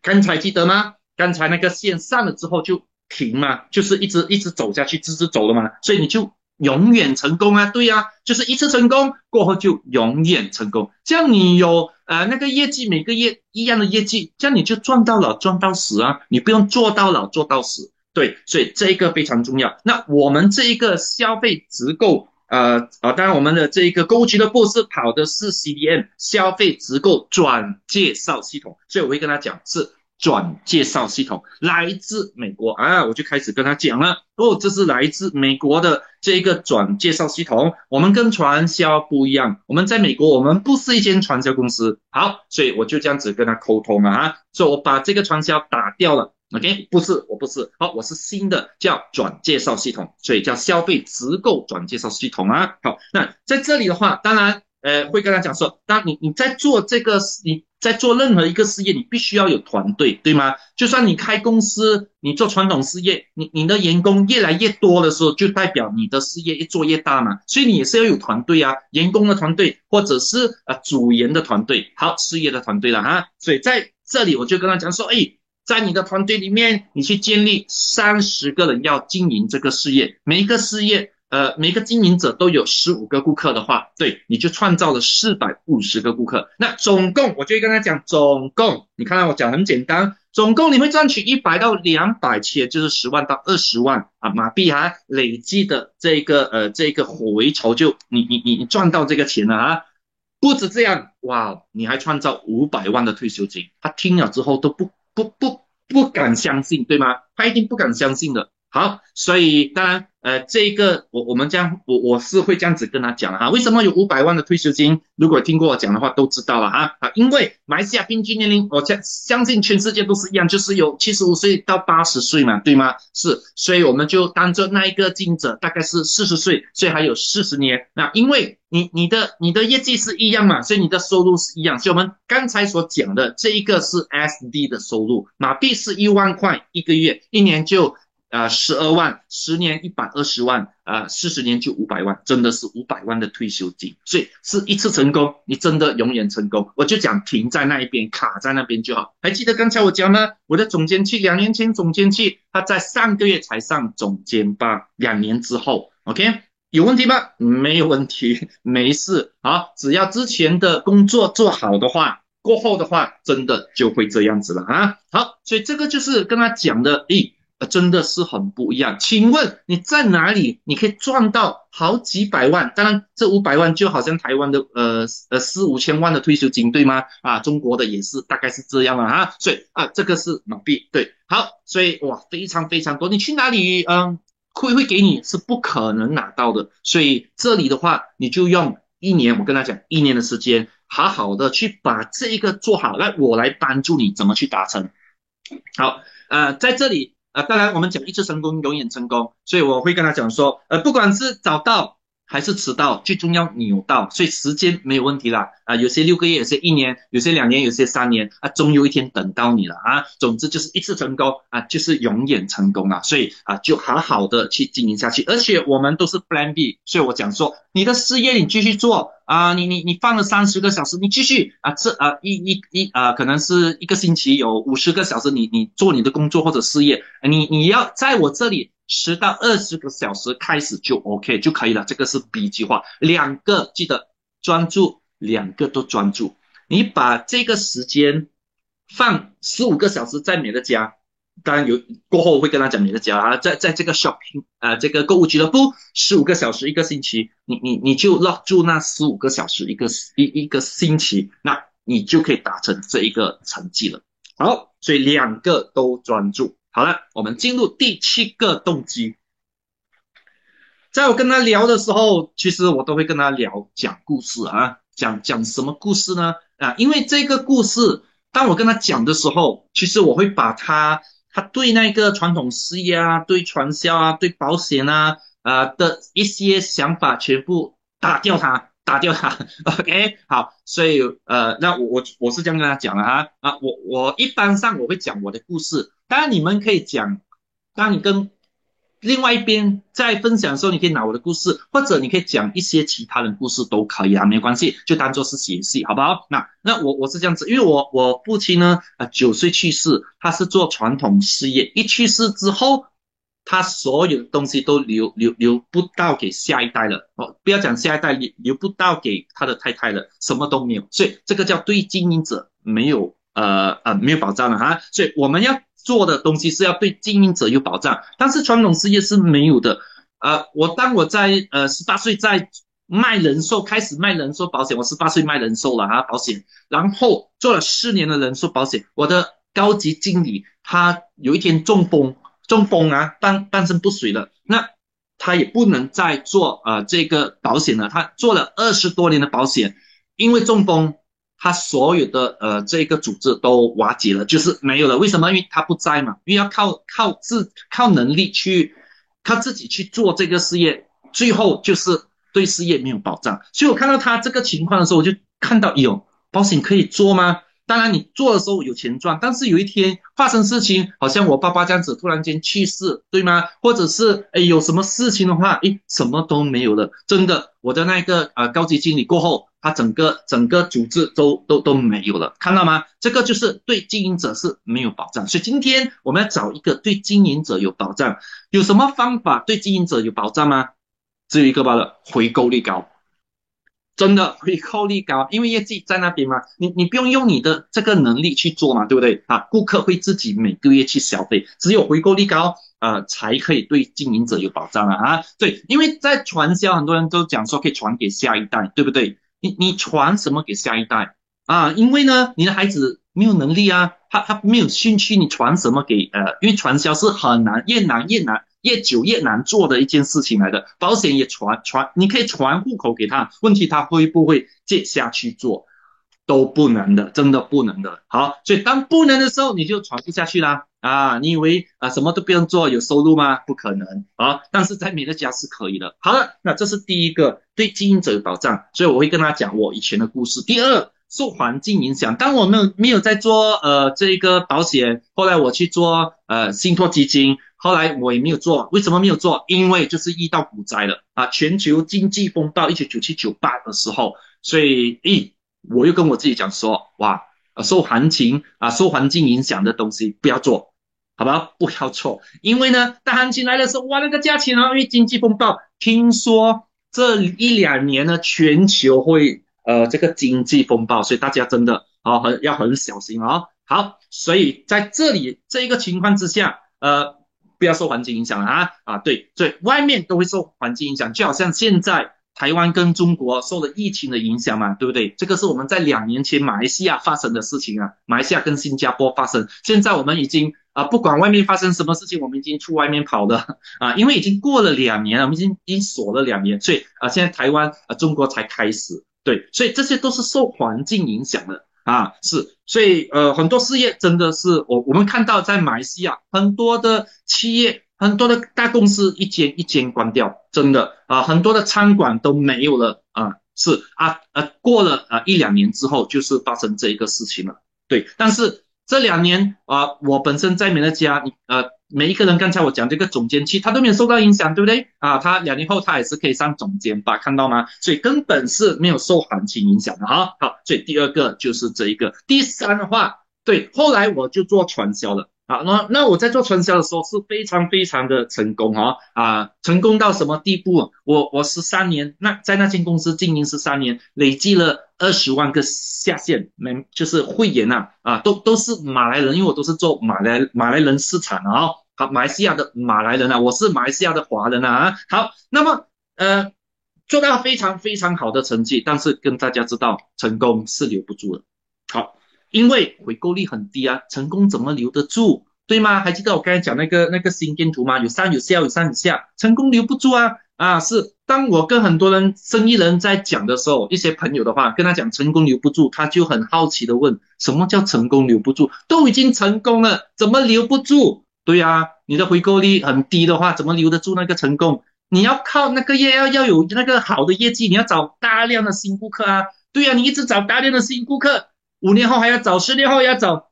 Speaker 1: 刚才记得吗？刚才那个线上了之后就停嘛，就是一直一直走下去，直直走了嘛，所以你就。永远成功啊，对呀，就是一次成功过后就永远成功。这样你有呃那个业绩，每个月一样的业绩，这样你就赚到老赚到死啊，你不用做到老做到死。对，所以这一个非常重要。那我们这一个消费直购，呃啊，当然我们的这一个购物俱乐部是跑的是 CDM 消费直购转介绍系统，所以我会跟他讲是。转介绍系统来自美国啊，我就开始跟他讲了哦，这是来自美国的这一个转介绍系统。我们跟传销不一样，我们在美国，我们不是一间传销公司。好，所以我就这样子跟他沟通了啊，所以我把这个传销打掉了。OK，不是，我不是，好，我是新的叫转介绍系统，所以叫消费直购转介绍系统啊。好，那在这里的话，当然。呃，会跟他讲说，当你你在做这个，你在做任何一个事业，你必须要有团队，对吗？就算你开公司，你做传统事业，你你的员工越来越多的时候，就代表你的事业越做越大嘛。所以你也是要有团队啊，员工的团队，或者是啊组员的团队，好，事业的团队了哈。所以在这里我就跟他讲说，哎，在你的团队里面，你去建立三十个人要经营这个事业，每一个事业。呃，每个经营者都有十五个顾客的话，对，你就创造了四百五十个顾客。那总共，我就跟他讲，总共，你看到我讲很简单，总共你会赚取一百到两百千，就是十万到二十万啊马币哈，累计的这个呃这个回酬就你你你你赚到这个钱了啊！不止这样，哇，你还创造五百万的退休金。他听了之后都不不不不敢相信，对吗？他一定不敢相信的。好，所以当然。呃，这个我我们这样，我我是会这样子跟他讲哈，为什么有五百万的退休金？如果听过我讲的话，都知道了哈啊，因为马来西亚平均年龄，我相相信全世界都是一样，就是有七十五岁到八十岁嘛，对吗？是，所以我们就当做那一个经营者大概是四十岁，所以还有四十年。那因为你你的你的业绩是一样嘛，所以你的收入是一样。所以我们刚才所讲的这一个是 SD 的收入，马币是一万块一个月，一年就。啊，十二万，十年一百二十万，啊，四十年就五百万，真的是五百万的退休金，所以是一次成功，你真的永远成功。我就讲停在那一边，卡在那边就好。还记得刚才我讲吗？我的总监去两年前总监去，他在上个月才上总监班，两年之后，OK，有问题吗？没有问题，没事。好，只要之前的工作做好的话，过后的话，真的就会这样子了啊。好，所以这个就是跟他讲的，诶。真的是很不一样。请问你在哪里？你可以赚到好几百万？当然，这五百万就好像台湾的呃呃四五千万的退休金，对吗？啊，中国的也是大概是这样了啊。所以啊，这个是马币，对，好，所以哇，非常非常多。你去哪里？嗯，会会给你是不可能拿到的。所以这里的话，你就用一年，我跟他讲，一年的时间，好好的去把这一个做好。来，我来帮助你怎么去达成。好，呃，在这里。啊，当然，我们讲一次成功，永远成功，所以我会跟他讲说，呃，不管是找到还是迟到，最重要你有到，所以时间没有问题啦。啊，有些六个月，有些一年，有些两年，有些三年，啊，终有一天等到你了啊。总之就是一次成功啊，就是永远成功啊。所以啊，就好好的去经营下去。而且我们都是 Plan B，所以我讲说，你的事业你继续做啊，你你你放了三十个小时，你继续啊，这啊一一一啊，可能是一个星期有五十个小时，你你做你的工作或者事业，你你要在我这里十到二十个小时开始就 OK 就可以了。这个是 B 计划，两个记得专注。两个都专注，你把这个时间放十五个小时在美乐家，当然有过后我会跟他讲美乐家啊，在在这个 shopping 啊这个购物俱乐部十五个小时一个星期，你你你就落住那十五个小时一个一一个星期，那你就可以达成这一个成绩了。好，所以两个都专注。好了，我们进入第七个动机。在我跟他聊的时候，其实我都会跟他聊讲故事啊。讲讲什么故事呢？啊，因为这个故事，当我跟他讲的时候，其实我会把他他对那个传统事业啊、对传销啊、对保险啊啊的一些想法全部打掉他，打掉他。OK，好，所以呃，那我我我是这样跟他讲了哈啊，我我一般上我会讲我的故事，当然你们可以讲，当你跟。另外一边在分享的时候，你可以拿我的故事，或者你可以讲一些其他人故事都可以啊，没关系，就当做是写戏，好不好？那那我我是这样子，因为我我父亲呢，啊九岁去世，他是做传统事业，一去世之后，他所有的东西都留留留不到给下一代了，哦，不要讲下一代，留留不到给他的太太了，什么都没有，所以这个叫对经营者没有呃呃没有保障了哈，所以我们要。做的东西是要对经营者有保障，但是传统事业是没有的。呃，我当我在呃十八岁在卖人寿，开始卖人寿保险，我十八岁卖人寿了啊，保险，然后做了四年的人寿保险。我的高级经理他有一天中风，中风啊，半半身不遂了，那他也不能再做呃这个保险了。他做了二十多年的保险，因为中风。他所有的呃这个组织都瓦解了，就是没有了。为什么？因为他不在嘛，因为要靠靠自靠能力去，他自己去做这个事业，最后就是对事业没有保障。所以我看到他这个情况的时候，我就看到有保险可以做吗？当然你做的时候有钱赚，但是有一天发生事情，好像我爸爸这样子突然间去世，对吗？或者是哎有什么事情的话，哎什么都没有了，真的，我的那个呃高级经理过后。他整个整个组织都都都没有了，看到吗？这个就是对经营者是没有保障，所以今天我们要找一个对经营者有保障。有什么方法对经营者有保障吗？只有一个罢了，回购率高。真的回购率高，因为业绩在那边嘛，你你不用用你的这个能力去做嘛，对不对？啊，顾客会自己每个月去消费，只有回购率高，呃，才可以对经营者有保障啊！啊，对，因为在传销，很多人都讲说可以传给下一代，对不对？你你传什么给下一代啊？因为呢，你的孩子没有能力啊，他他没有兴趣，你传什么给呃？因为传销是很难，越难越难，越久越难做的一件事情来的。保险也传传，你可以传户口给他，问题他会不会接下去做？都不能的，真的不能的。好，所以当不能的时候，你就传不下去啦。啊，你以为啊什么都不用做有收入吗？不可能啊！但是在美乐家是可以的。好了，那这是第一个对经营者有保障，所以我会跟他讲我以前的故事。第二，受环境影响，当我们没有在做呃这个保险，后来我去做呃信托基金，后来我也没有做，为什么没有做？因为就是遇到股灾了。啊，全球经济风暴，一九九七九八的时候，所以咦。我又跟我自己讲说，哇，受行情啊，受环境影响的东西不要做，好吧，不要做，因为呢，大行情来的时候，哇，那个价钱啊，因为经济风暴，听说这一两年呢，全球会呃这个经济风暴，所以大家真的啊很要很小心啊。好，所以在这里这一个情况之下，呃，不要受环境影响啊啊，对对，外面都会受环境影响，就好像现在。台湾跟中国受了疫情的影响嘛，对不对？这个是我们在两年前马来西亚发生的事情啊，马来西亚跟新加坡发生。现在我们已经啊，不管外面发生什么事情，我们已经出外面跑了 啊，因为已经过了两年了，我们已经已经锁了两年，所以啊，现在台湾啊，中国才开始。对，所以这些都是受环境影响的啊，是，所以呃，很多事业真的是我我们看到在马来西亚很多的企业。很多的大公司一间一间关掉，真的啊，很多的餐馆都没有了啊，是啊啊，过了啊一两年之后，就是发生这一个事情了。对，但是这两年啊，我本身在美乐家，你呃，每一个人刚才我讲这个总监期，他都没有受到影响，对不对啊？他两年后他也是可以上总监吧？看到吗？所以根本是没有受行情影响的哈。好，所以第二个就是这一个，第三的话，对，后来我就做传销了。好，那那我在做传销的时候是非常非常的成功哈啊，成功到什么地步？我我十三年，那在那间公司经营十三年，累计了二十万个下线，没就是会员呐啊，都都是马来人，因为我都是做马来马来人市场啊，好，马来西亚的马来人啊，我是马来西亚的华人啊，好，那么呃，做到非常非常好的成绩，但是跟大家知道，成功是留不住的，好。因为回购率很低啊，成功怎么留得住，对吗？还记得我刚才讲那个那个心电图吗？有上有下，有上有下，成功留不住啊！啊，是当我跟很多人生意人在讲的时候，一些朋友的话跟他讲成功留不住，他就很好奇的问：什么叫成功留不住？都已经成功了，怎么留不住？对呀，你的回购率很低的话，怎么留得住那个成功？你要靠那个业要要有那个好的业绩，你要找大量的新顾客啊。对呀，你一直找大量的新顾客，五年后还要找，十年后也要找。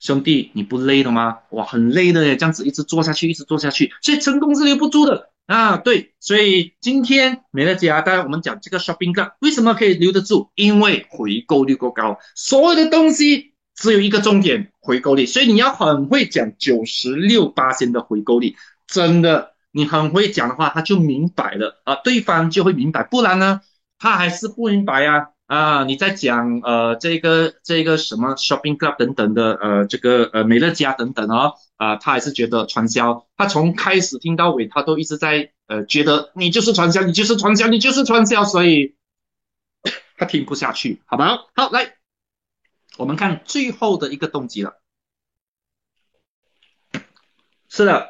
Speaker 1: 兄弟，你不累的吗？哇，很累的耶，这样子一直做下去，一直做下去，所以成功是留不住的啊。对，所以今天美乐家，当然我们讲这个 shopping club 为什么可以留得住？因为回购率够高。所有的东西只有一个重点，回购率。所以你要很会讲九十六八千的回购率，真的，你很会讲的话，他就明白了啊，对方就会明白，不然呢，他还是不明白呀。啊你在讲呃这个这个什么 shopping club 等等的呃这个呃美乐家等等哦，啊他还是觉得传销，他从开始听到尾他都一直在呃觉得你就是传销，你就是传销，你就是传销，所以 他听不下去，好吧？好，来我们看最后的一个动机了，是的，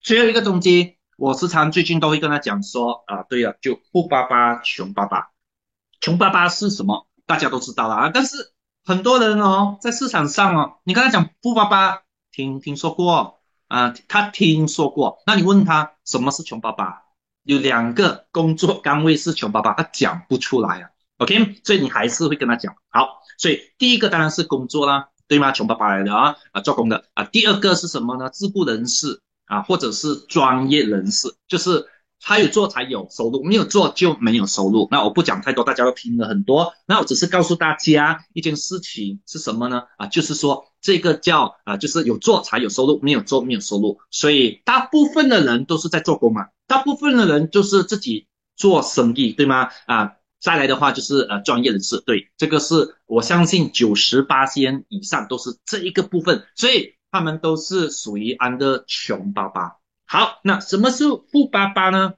Speaker 1: 最后一个动机，我时常最近都会跟他讲说啊，对了，就富爸爸穷爸爸。穷爸爸是什么？大家都知道了啊，但是很多人哦，在市场上哦，你跟他讲富爸爸，听听说过啊？他听说过，那你问他什么是穷爸爸？有两个工作岗位是穷爸爸，他讲不出来啊。OK，所以你还是会跟他讲。好，所以第一个当然是工作啦，对吗？穷爸爸来的啊啊，做工的啊。第二个是什么呢？自雇人士啊，或者是专业人士，就是。他有做才有收入，没有做就没有收入。那我不讲太多，大家都听了很多。那我只是告诉大家一件事情是什么呢？啊，就是说这个叫啊，就是有做才有收入，没有做没有收入。所以大部分的人都是在做工嘛，大部分的人就是自己做生意，对吗？啊，再来的话就是呃专业人士，对，这个是我相信九十八仙以上都是这一个部分，所以他们都是属于安的穷爸爸。好，那什么是富爸爸呢？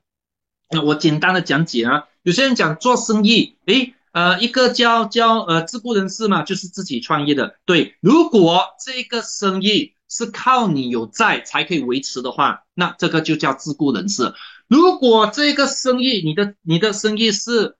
Speaker 1: 那我简单的讲解啊。有些人讲做生意，诶，呃，一个叫叫呃自雇人士嘛，就是自己创业的。对，如果这个生意是靠你有债才可以维持的话，那这个就叫自雇人士。如果这个生意你的你的生意是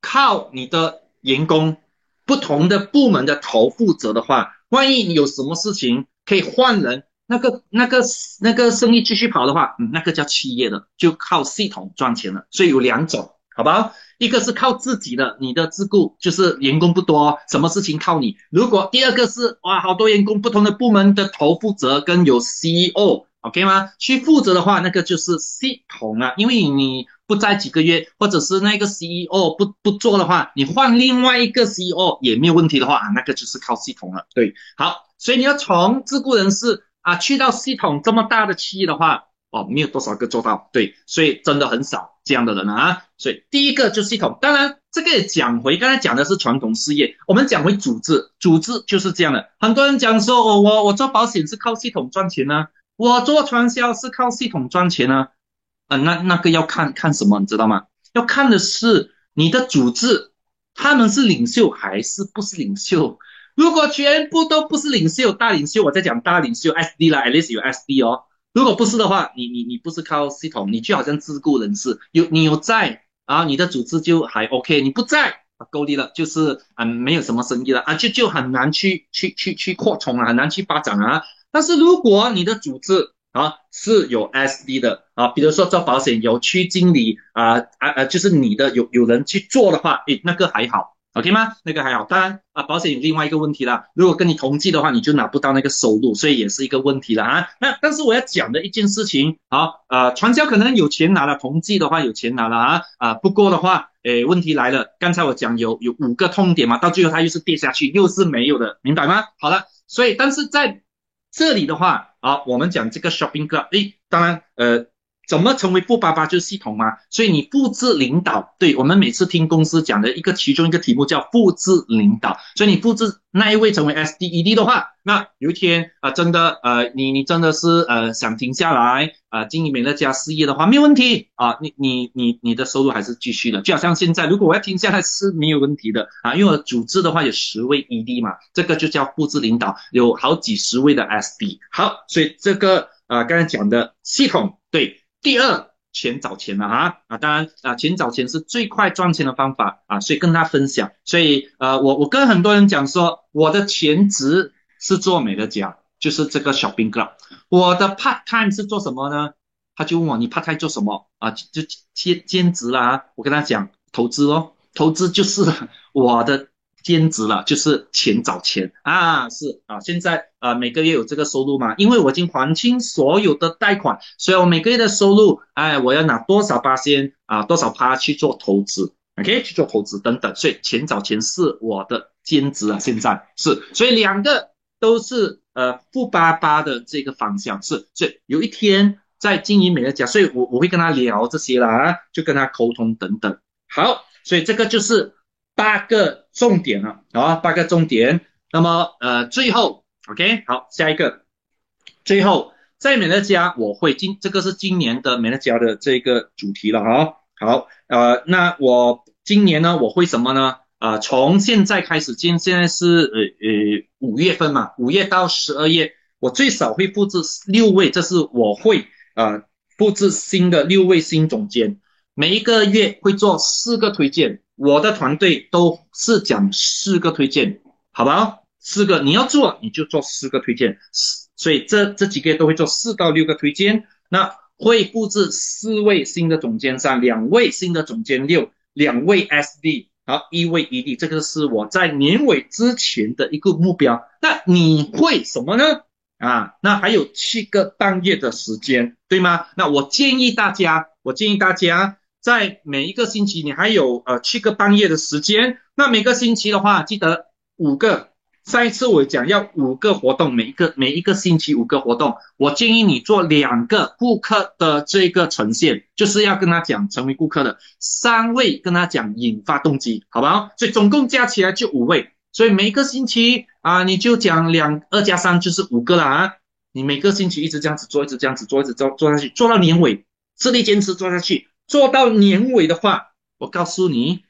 Speaker 1: 靠你的员工不同的部门的头负责的话，万一你有什么事情可以换人。那个、那个、那个生意继续跑的话，嗯，那个叫企业的，就靠系统赚钱了。所以有两种，好不好？一个是靠自己的，你的自雇就是员工不多，什么事情靠你。如果第二个是哇，好多员工，不同的部门的头负责跟有 CEO，OK 吗？去负责的话，那个就是系统啊。因为你不在几个月，或者是那个 CEO 不不做的话，你换另外一个 CEO 也没有问题的话，那个就是靠系统了。对，好，所以你要从自雇人士。啊，去到系统这么大的企业的话，哦，没有多少个做到，对，所以真的很少这样的人啊。所以第一个就系统，当然这个讲回刚才讲的是传统事业，我们讲回组织，组织就是这样的。很多人讲说，我我我做保险是靠系统赚钱呢，我做传销是靠系统赚钱呢，啊，那那个要看看什么，你知道吗？要看的是你的组织，他们是领袖还是不是领袖。如果全部都不是领袖，大领袖，我在讲大领袖 SD 啦，at least 有 SD 哦。如果不是的话，你你你不是靠系统，你就好像自雇人士，有你有在啊，你的组织就还 OK，你不在够力了，就是嗯没有什么生意了啊，就就很难去去去去扩充啊，很难去发展啊。但是如果你的组织啊是有 SD 的啊，比如说做保险有区经理啊啊啊，就是你的有有人去做的话，诶，那个还好。OK 吗？那个还好，当然啊，保险有另外一个问题啦。如果跟你同计的话，你就拿不到那个收入，所以也是一个问题了啊。那但是我要讲的一件事情，好，呃，传销可能有钱拿了，同计的话有钱拿了啊啊。不过的话，诶，问题来了，刚才我讲有有五个痛点嘛，到最后它又是跌下去，又是没有的，明白吗？好了，所以但是在这里的话，啊，我们讲这个 shopping club，诶，当然，呃。怎么成为富爸爸就是系统吗？所以你复制领导，对我们每次听公司讲的一个其中一个题目叫复制领导。所以你复制那一位成为 S D E D 的话，那有一天啊，真的呃，你你真的是呃想停下来啊经营美乐家事业的话，没有问题啊，你你你你的收入还是继续的。就好像现在，如果我要停下来是没有问题的啊，因为我组织的话有十位 E D 嘛，这个就叫复制领导，有好几十位的 S D。好，所以这个啊刚才讲的系统对。第二，钱找钱了啊啊，当然啊，钱找钱是最快赚钱的方法啊，所以跟他分享。所以呃，我我跟很多人讲说，我的全职是做美乐家，就是这个小兵哥。我的 part time 是做什么呢？他就问我你 part time 做什么啊？就兼兼职啦。我跟他讲投资哦，投资就是我的兼职了，就是钱找钱。啊，是啊，现在啊每个月有这个收入嘛，因为我已经还清所有的贷款，所以我每个月的收入，哎，我要拿多少八千啊，多少趴去做投资，OK，去做投资等等，所以钱找钱是我的兼职啊，现在是，所以两个都是呃富爸爸的这个方向是，所以有一天在经营美乐家，所以我我会跟他聊这些啦，就跟他沟通等等，好，所以这个就是。八个重点了，好，八个重点。那么，呃，最后，OK，好，下一个，最后，在美乐家，我会今这个是今年的美乐家的这个主题了，哈，好，呃，那我今年呢，我会什么呢？啊，从现在开始，今现在是呃呃五月份嘛，五月到十二月，我最少会布置六位，这是我会啊布置新的六位新总监，每一个月会做四个推荐。我的团队都是讲四个推荐，好吧？四个你要做，你就做四个推荐。所以这这几个月都会做四到六个推荐。那会布置四位新的总监上，两位新的总监六，两位 SD，好，一位 ED，这个是我在年尾之前的一个目标。那你会什么呢？啊，那还有七个半月的时间，对吗？那我建议大家，我建议大家。在每一个星期，你还有呃七个半月的时间。那每个星期的话，记得五个。上一次我讲要五个活动，每一个每一个星期五个活动。我建议你做两个顾客的这个呈现，就是要跟他讲成为顾客的三位，跟他讲引发动机，好不好？所以总共加起来就五位。所以每一个星期啊，你就讲两二加三就是五个了啊。你每个星期一直这样子做，一直这样子做，一直做做下去，做到年尾，自力坚持做下去。做到年尾的话，我告诉你，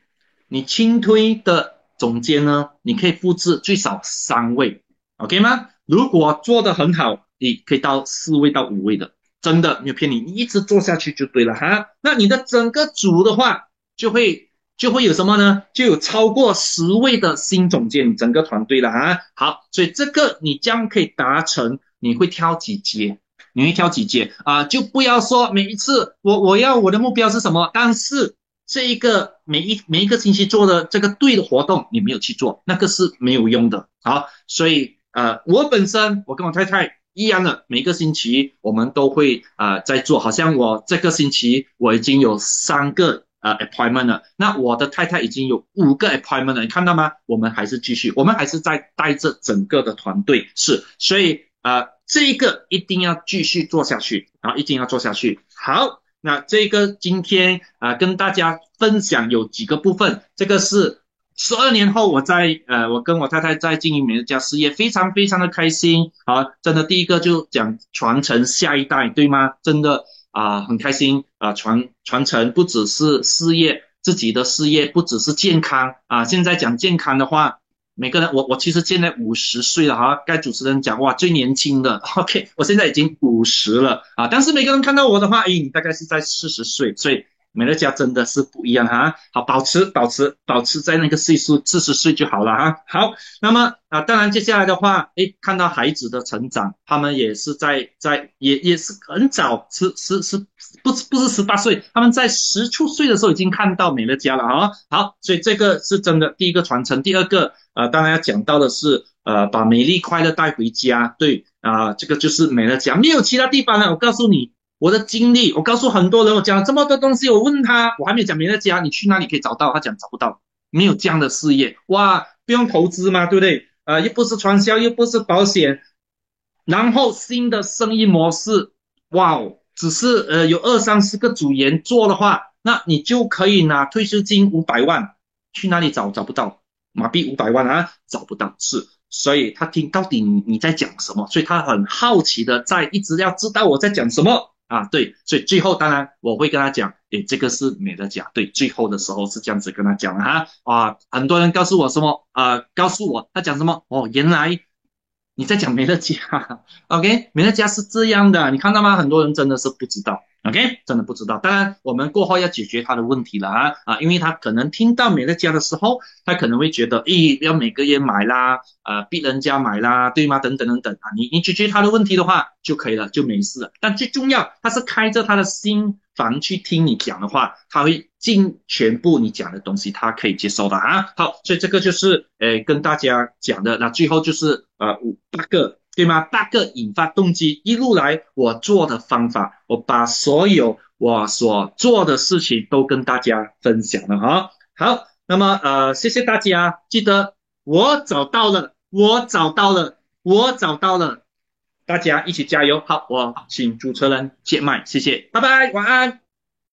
Speaker 1: 你轻推的总监呢，你可以复制最少三位，OK 吗？如果做的很好，你可以到四位到五位的，真的没有骗你，你一直做下去就对了哈。那你的整个组的话，就会就会有什么呢？就有超过十位的新总监，整个团队了哈。好，所以这个你将可以达成，你会挑几阶？你会挑几件啊？就不要说每一次我我要我的目标是什么，但是这一个每一每一个星期做的这个对的活动你没有去做，那个是没有用的。好，所以呃，我本身我跟我太太一样的，每个星期我们都会啊在做，好像我这个星期我已经有三个呃 appointment 了，那我的太太已经有五个 appointment 了，你看到吗？我们还是继续，我们还是在带着整个的团队是，所以啊。这一个一定要继续做下去啊！一定要做下去。好，那这个今天啊，跟大家分享有几个部分。这个是十二年后我在呃，我跟我太太在经营美乐家事业，非常非常的开心啊！真的，第一个就讲传承下一代，对吗？真的啊，很开心啊！传传承不只是事业，自己的事业不只是健康啊。现在讲健康的话。每个人，我我其实现在五十岁了哈，该主持人讲哇，最年轻的，OK，我现在已经五十了啊，但是每个人看到我的话，哎，你大概是在四十岁，所以。美乐家真的是不一样哈，好，保持保持保持在那个岁数四十岁就好了哈。好，那么啊，当然接下来的话，诶，看到孩子的成长，他们也是在在也也是很早，十十十不不是十八岁，他们在十出岁的时候已经看到美乐家了啊。好，所以这个是真的第一个传承，第二个呃，当然要讲到的是呃，把美丽快乐带回家，对啊，这个就是美乐家，没有其他地方了，我告诉你。我的经历，我告诉很多人，我讲了这么多东西，我问他，我还没有讲别的家，你去哪里可以找到？他讲找不到，没有这样的事业，哇，不用投资嘛，对不对？呃，又不是传销，又不是保险，然后新的生意模式，哇哦，只是呃有二三十个组员做的话，那你就可以拿退休金五百万，去哪里找？找不到，马币五百万啊，找不到，是。所以他听到底你在讲什么？所以他很好奇的在一直要知道我在讲什么。啊，对，所以最后当然我会跟他讲，诶，这个是美乐家，对，最后的时候是这样子跟他讲的哈，啊，很多人告诉我什么啊，告诉我他讲什么，哦，原来你在讲美乐家，OK，美乐家是这样的，你看到吗？很多人真的是不知道，OK，真的不知道。当然，我们过后要解决他的问题了啊啊，因为他可能听到美乐家的时候，他可能会觉得，诶，要每个月买啦，啊，逼人家买啦，对吗？等等等等啊，你你解决他的问题的话就可以了，就没事了。但最重要，他是开着他的心房去听你讲的话，他会尽全部你讲的东西，他可以接受的啊。好，所以这个就是诶跟大家讲的。那最后就是呃五八个。对吗？八个引发动机，一路来我做的方法，我把所有我所做的事情都跟大家分享了哈。好，那么呃，谢谢大家，记得我找到了，我找到了，我找到了，大家一起加油。好，我请主持人接麦，谢谢，拜拜，晚安。